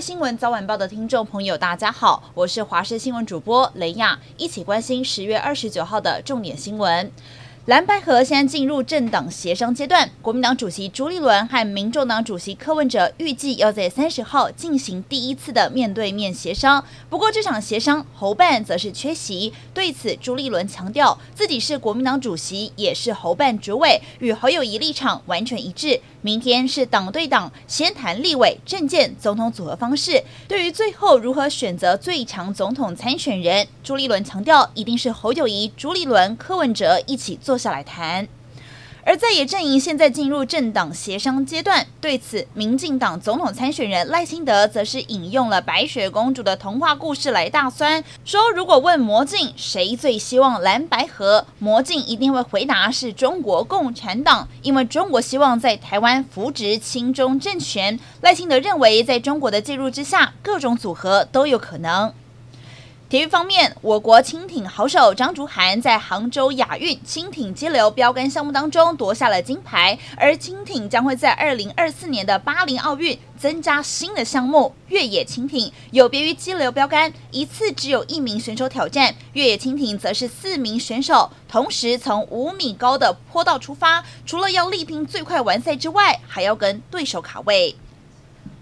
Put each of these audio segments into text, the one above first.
新闻早晚报的听众朋友，大家好，我是华视新闻主播雷亚，一起关心十月二十九号的重点新闻。蓝白合现在进入政党协商阶段，国民党主席朱立伦和民众党主席柯文哲预计要在三十号进行第一次的面对面协商。不过这场协商侯办则是缺席，对此朱立伦强调自己是国民党主席，也是侯办主委，与侯友谊立场完全一致。明天是党对党先谈立委政见、总统组合方式。对于最后如何选择最强总统参选人，朱立伦强调一定是侯友谊、朱立伦、柯文哲一起做下来谈。而在野阵营现在进入政党协商阶段，对此，民进党总统参选人赖清德则是引用了白雪公主的童话故事来大酸，说如果问魔镜谁最希望蓝白合，魔镜一定会回答是中国共产党，因为中国希望在台湾扶植亲中政权。赖清德认为，在中国的介入之下，各种组合都有可能。体育方面，我国轻艇好手张竹涵在杭州亚运轻艇激流标杆项目当中夺下了金牌，而轻艇将会在二零二四年的巴黎奥运增加新的项目——越野轻艇。有别于激流标杆，一次只有一名选手挑战，越野轻艇则是四名选手同时从五米高的坡道出发，除了要力拼最快完赛之外，还要跟对手卡位。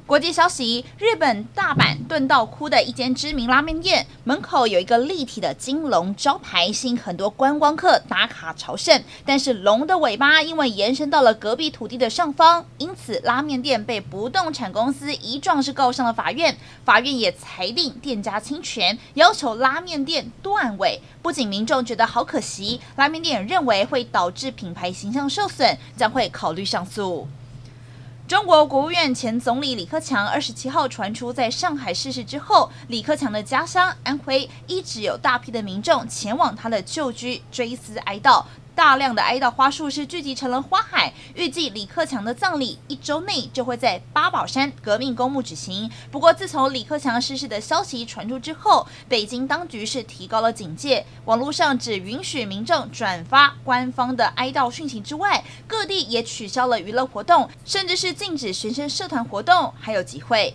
国际消息：日本大阪炖到哭的一间知名拉面店门口有一个立体的金龙招牌，吸引很多观光客打卡朝圣。但是龙的尾巴因为延伸到了隔壁土地的上方，因此拉面店被不动产公司一状是告上了法院。法院也裁定店家侵权，要求拉面店断尾。不仅民众觉得好可惜，拉面店也认为会导致品牌形象受损，将会考虑上诉。中国国务院前总理李克强二十七号传出在上海逝世之后，李克强的家乡安徽一直有大批的民众前往他的旧居追思哀悼。大量的哀悼花束是聚集成了花海，预计李克强的葬礼一周内就会在八宝山革命公墓举行。不过，自从李克强逝世的消息传出之后，北京当局是提高了警戒，网络上只允许民众转发官方的哀悼讯息之外，各地也取消了娱乐活动，甚至是禁止学生社团活动，还有集会。